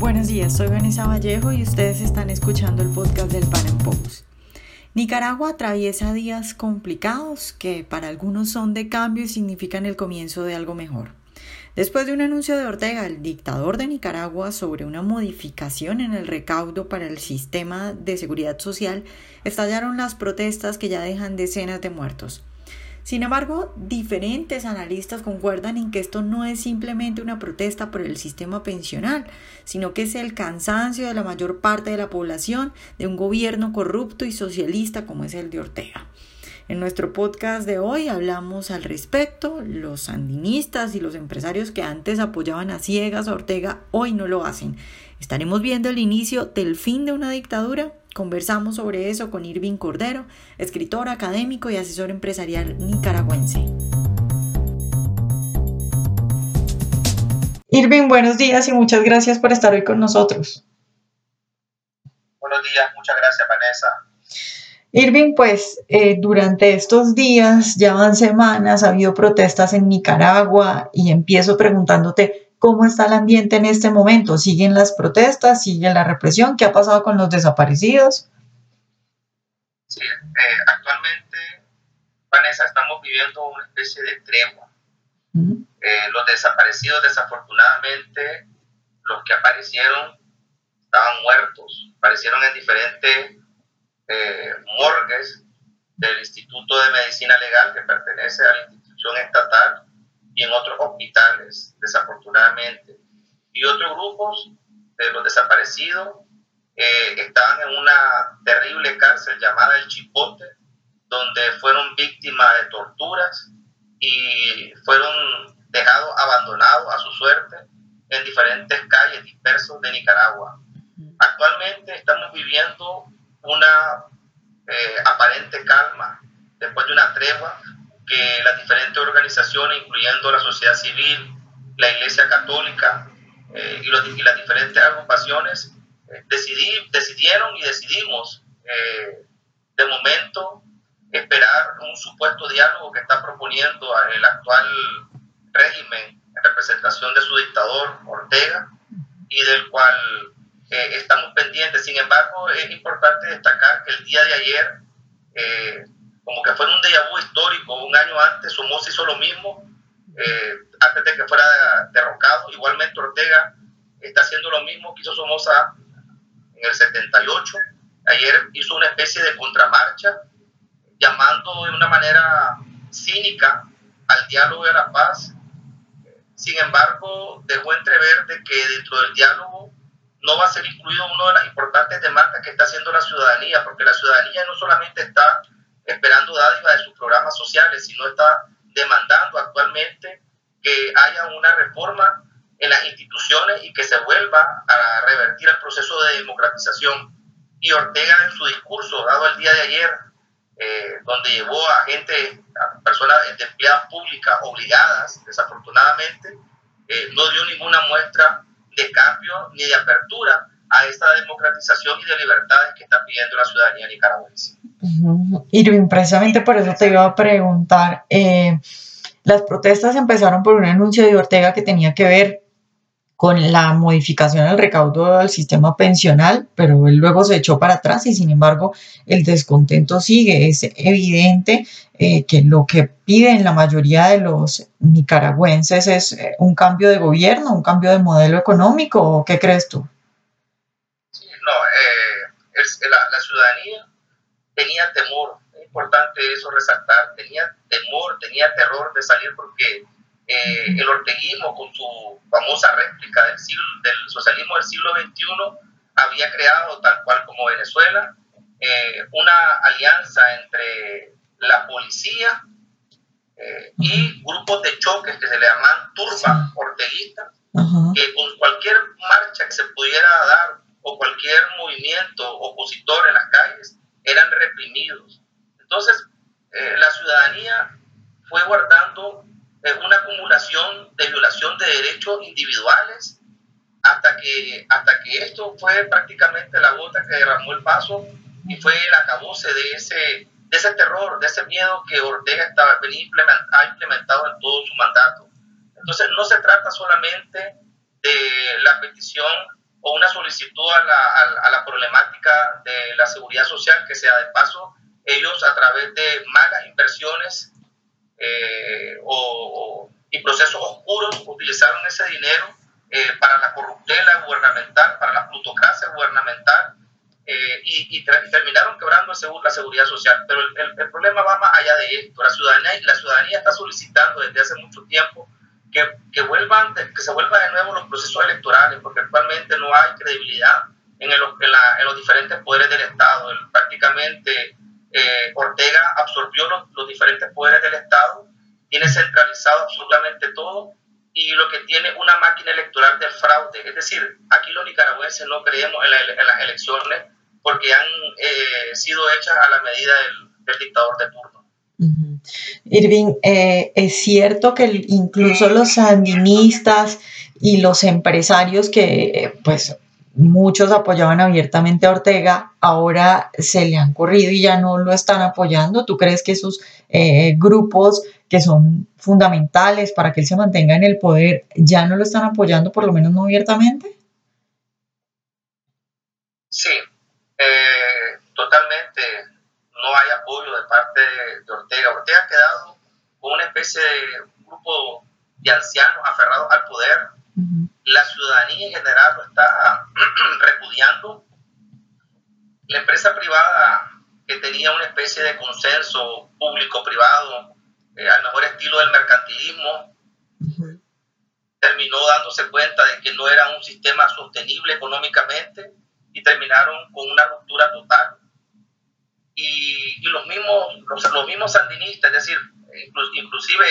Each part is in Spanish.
Buenos días, soy Vanessa Vallejo y ustedes están escuchando el podcast del Pan Post. Nicaragua atraviesa días complicados que para algunos son de cambio y significan el comienzo de algo mejor. Después de un anuncio de Ortega, el dictador de Nicaragua, sobre una modificación en el recaudo para el sistema de seguridad social, estallaron las protestas que ya dejan decenas de muertos. Sin embargo, diferentes analistas concuerdan en que esto no es simplemente una protesta por el sistema pensional, sino que es el cansancio de la mayor parte de la población de un gobierno corrupto y socialista como es el de Ortega. En nuestro podcast de hoy hablamos al respecto. Los sandinistas y los empresarios que antes apoyaban a ciegas a Ortega hoy no lo hacen. Estaremos viendo el inicio del fin de una dictadura Conversamos sobre eso con Irving Cordero, escritor académico y asesor empresarial nicaragüense. Irving, buenos días y muchas gracias por estar hoy con nosotros. Buenos días, muchas gracias Vanessa. Irving, pues eh, durante estos días, ya van semanas, ha habido protestas en Nicaragua y empiezo preguntándote, ¿Cómo está el ambiente en este momento? ¿Siguen las protestas? ¿Sigue la represión? ¿Qué ha pasado con los desaparecidos? Sí, eh, actualmente, Vanessa, estamos viviendo una especie de tregua. Eh, los desaparecidos, desafortunadamente, los que aparecieron estaban muertos. Aparecieron en diferentes eh, morgues del Instituto de Medicina Legal que pertenece a la institución estatal y en otros hospitales, desafortunadamente. Y otros grupos de los desaparecidos eh, estaban en una terrible cárcel llamada El Chipote, donde fueron víctimas de torturas y fueron dejados abandonados a su suerte en diferentes calles dispersos de Nicaragua. Actualmente estamos viviendo una eh, aparente calma después de una tregua que las diferentes organizaciones, incluyendo la sociedad civil, la Iglesia Católica eh, y, las diferentes agrupaciones, eh, decidieron y decidimos eh, de momento esperar un supuesto diálogo que está proponiendo el actual régimen en representación de su dictador Ortega y del cual estamos pendientes. Sin embargo, es importante destacar que el día de ayer como que fue un déjà vu histórico. Un año antes Somoza hizo lo mismo, eh, antes de que fuera derrocado. Igualmente Ortega está haciendo lo mismo que hizo Somoza en el 78. Ayer hizo una especie de contramarcha, llamando de una manera cínica al diálogo a la paz. Sin embargo, dejó entrever de que dentro del diálogo no va a ser incluido una de las importantes demandas que está haciendo la ciudadanía, porque la ciudadanía no solamente está esperando dádivas de sus programas sociales, sino está demandando actualmente que haya una reforma en las instituciones y que se vuelva a revertir el proceso de democratización. Y Ortega en su discurso dado el día de ayer, eh, donde llevó a gente, a personas de empleadas públicas obligadas, desafortunadamente, eh, no dio ninguna muestra de cambio ni de apertura a esta democratización y de libertades que está pidiendo la ciudadanía nicaragüense. Y precisamente por eso te iba a preguntar, eh, las protestas empezaron por un anuncio de Ortega que tenía que ver con la modificación del recaudo del sistema pensional, pero él luego se echó para atrás y sin embargo el descontento sigue. Es evidente eh, que lo que piden la mayoría de los nicaragüenses es eh, un cambio de gobierno, un cambio de modelo económico, ¿qué crees tú? no, la, la ciudadanía tenía temor, importante eso resaltar, tenía temor, tenía terror de salir porque eh, el orteguismo con su famosa réplica del, siglo, del socialismo del siglo XXI había creado, tal cual como Venezuela, eh, una alianza entre la policía eh, y grupos de choques que se le llaman turba orteguista, que con cualquier marcha que se pudiera dar o cualquier movimiento opositor en las calles, eran reprimidos. Entonces, eh, la ciudadanía fue guardando eh, una acumulación de violación de derechos individuales hasta que, hasta que esto fue prácticamente la gota que derramó el vaso y fue el acabose de ese, de ese terror, de ese miedo que Ortega estaba, ha implementado en todo su mandato. Entonces, no se trata solamente de la petición o una solicitud a la, a la problemática de la seguridad social, que sea de paso, ellos a través de malas inversiones eh, o, y procesos oscuros utilizaron ese dinero eh, para la corruptela gubernamental, para la plutocracia gubernamental eh, y, y, terminaron quebrando la seguridad social. Pero el, el, problema va más allá de esto. La ciudadanía, la ciudadanía está solicitando desde hace mucho tiempo que, que, vuelvan, que se vuelvan de nuevo los procesos electorales, porque actualmente no hay credibilidad en, el, en, la, en los diferentes poderes del Estado. prácticamente eh, Ortega absorbió los, diferentes poderes del Estado, tiene centralizado absolutamente todo y lo que tiene una máquina electoral del fraude. Es decir, aquí los nicaragüenses no creemos en, las elecciones porque han eh, sido hechas a la medida del, dictador de turno. Irving, eh, es cierto que incluso los sandinistas y los empresarios que pues muchos apoyaban abiertamente a Ortega, ahora se le han corrido y ya no lo están apoyando. ¿Tú crees que esos eh, grupos que son fundamentales para que él se mantenga en el poder ya no lo están apoyando, por lo menos no abiertamente? Sí, eh, totalmente no hay apoyo de parte de Ortega. Ortega ha quedado con una especie de grupo de ancianos aferrados al poder la ciudadanía en general lo está repudiando. La empresa privada que tenía una especie de consenso público-privado eh, al mejor estilo del mercantilismo, terminó dándose cuenta de que no era un sistema sostenible económicamente y terminaron con una ruptura total. Y, los, mismos, los, mismos sandinistas, es decir, inclusive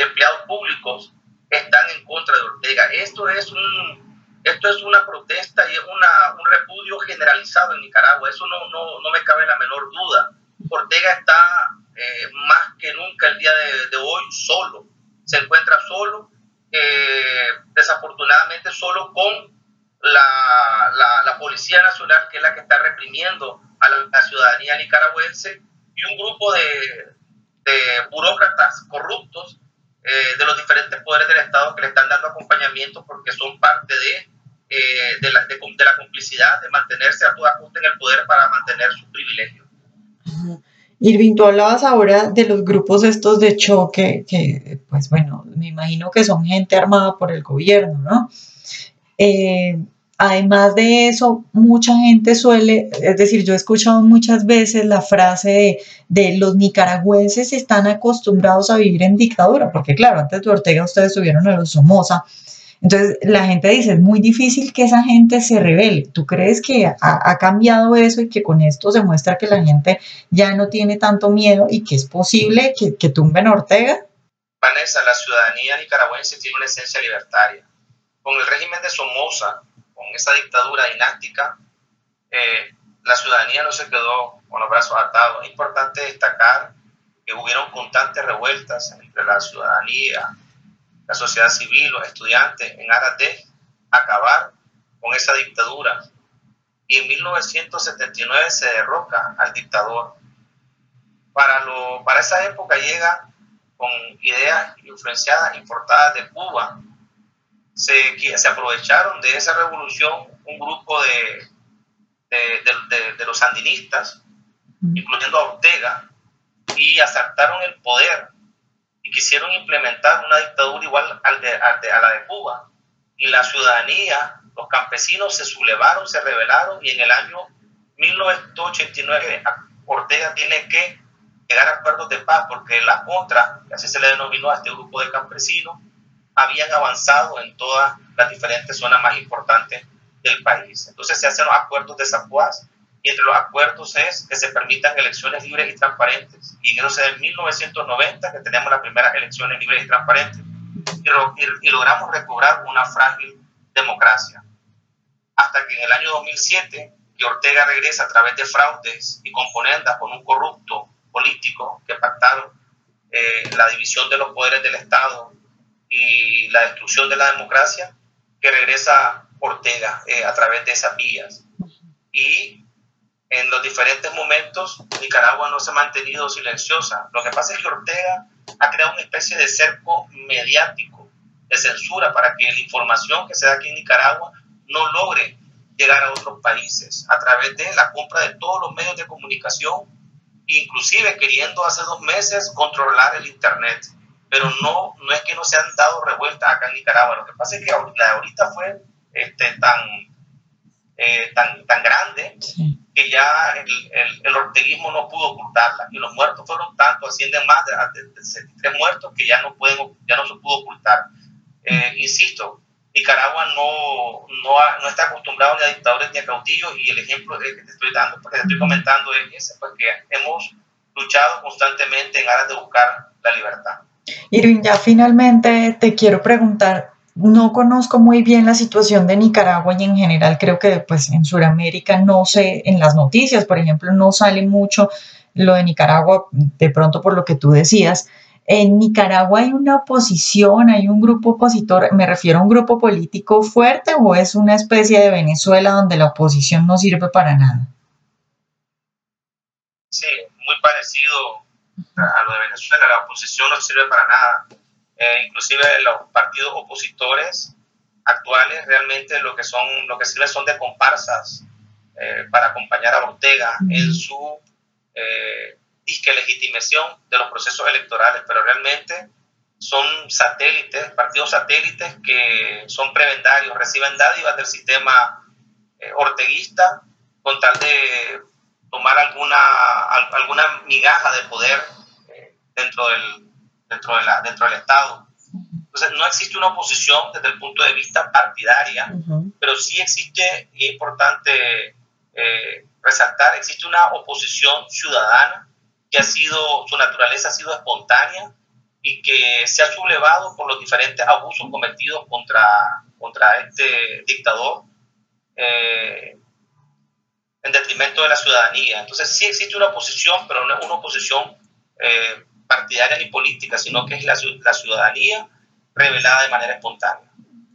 empleados públicos, están en contra de Ortega. Esto es, un, esto es una protesta y es una, un repudio generalizado en Nicaragua. Eso no, no, no me cabe la menor duda. Ortega está eh, más que nunca el día de, hoy solo. Se encuentra solo, eh, desafortunadamente solo con la, la, la, Policía Nacional, que es la que está reprimiendo a la, ciudadanía nicaragüense, y un grupo de, de burócratas corruptos eh, de los diferentes poderes del Estado que le están dando acompañamiento porque son parte de, eh, de, la, de, la, complicidad, de mantenerse a toda costa en el poder para mantener sus privilegios. Irving, tú hablabas ahora de los grupos estos de choque, que pues bueno, me imagino que son gente armada por el gobierno, ¿no? Eh, Además de eso, mucha gente suele, es decir, yo he escuchado muchas veces la frase de, los nicaragüenses están acostumbrados a vivir en dictadura, porque claro, antes de Ortega ustedes subieron a los Somoza. Entonces la gente dice, es muy difícil que esa gente se revele. ¿Tú crees que ha, cambiado eso y que con esto se muestra que la gente ya no tiene tanto miedo y que es posible que, que tumben a Ortega? Vanessa, la ciudadanía nicaragüense tiene una esencia libertaria. Con el régimen de Somoza, con esa dictadura dinástica, eh, la ciudadanía no se quedó con los brazos atados. Es importante destacar que hubieron constantes revueltas entre la ciudadanía, la sociedad civil, los estudiantes, en aras de acabar con esa dictadura. Y en 1979 se derroca al dictador. Para, lo, para esa época llega con ideas influenciadas, importadas de Cuba, se, se aprovecharon de esa revolución un grupo de, de, de, los sandinistas, incluyendo a Ortega, y asaltaron el poder y quisieron implementar una dictadura igual al de, a la de Cuba. Y la ciudadanía, los campesinos se sublevaron, se rebelaron y en el año 1989 Ortega tiene que llegar a acuerdos de paz porque la contra, así se le denominó a este grupo de campesinos, habían avanzado en todas las diferentes zonas más importantes del país. Entonces se hacen los acuerdos de Zapuaz y entre los acuerdos es que se permitan elecciones libres y transparentes. Y en eso es en 1990 que tenemos las primeras elecciones libres y transparentes y, y, logramos recobrar una frágil democracia. Hasta que en el año 2007, que Ortega regresa a través de fraudes y componendas con un corrupto político que pactaron eh, la división de los poderes del Estado y la destrucción de la democracia que regresa Ortega eh, a través de esas vías. Y en los diferentes momentos Nicaragua no se ha mantenido silenciosa. Lo que pasa es que Ortega ha creado una especie de cerco mediático de censura para que la información que se da aquí en Nicaragua no logre llegar a otros países a través de la compra de todos los medios de comunicación, inclusive queriendo hace dos meses controlar el Internet. Pero no, no es que no se han dado revueltas acá en Nicaragua. Lo que pasa es que la de ahorita fue este, tan, eh, tan, tan grande que ya el, el, orteguismo no pudo ocultarla. Y los muertos fueron tantos, ascienden más de, de, 63 muertos que ya no, pueden, ya no se pudo ocultar. Eh, insisto, Nicaragua no, no, no, está acostumbrado ni a dictadores ni a caudillos y el ejemplo que te estoy dando, porque te estoy comentando es ese, porque pues, hemos luchado constantemente en aras de buscar la libertad. Irving, ya finalmente te quiero preguntar, no conozco muy bien la situación de Nicaragua y en general creo que pues en Sudamérica no sé, en las noticias, por ejemplo, no sale mucho lo de Nicaragua, de pronto por lo que tú decías. En Nicaragua hay una oposición, hay un grupo opositor, me refiero a un grupo político fuerte o es una especie de Venezuela donde la oposición no sirve para nada. Sí, muy parecido a lo de Venezuela, la oposición no sirve para nada. Eh, inclusive los partidos opositores actuales realmente lo que son lo que sirven son de comparsas eh, para acompañar a Ortega en su eh, disque legitimación de los procesos electorales, pero realmente son satélites, partidos satélites que son prebendarios, reciben dádivas del sistema eh, orteguista con tal de tomar alguna, alguna migaja de poder dentro del, dentro, de la, dentro del Estado. Entonces, no existe una oposición desde el punto de vista partidaria, pero sí existe, y es importante eh, resaltar, existe una oposición ciudadana que ha sido, su naturaleza ha sido espontánea y que se ha sublevado por los diferentes abusos cometidos contra, contra este dictador eh, en detrimento de la ciudadanía. Entonces sí existe una oposición, pero no es una oposición eh, partidaria ni política, sino que es la, la ciudadanía revelada de manera espontánea.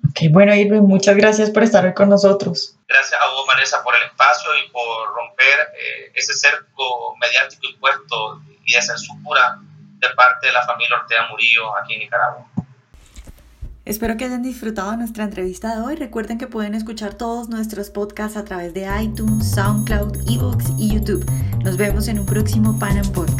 Ok, bueno, Irving, muchas gracias por estar hoy con nosotros. Gracias a vos, Vanessa, por el espacio y por romper eh, ese cerco mediático impuesto y de censura de parte de la familia Ortega Murillo aquí en Nicaragua. Espero que hayan disfrutado nuestra entrevista de hoy. Recuerden que pueden escuchar todos nuestros podcasts a través de iTunes, SoundCloud, Evox y YouTube. Nos vemos en un próximo Panam Podcast.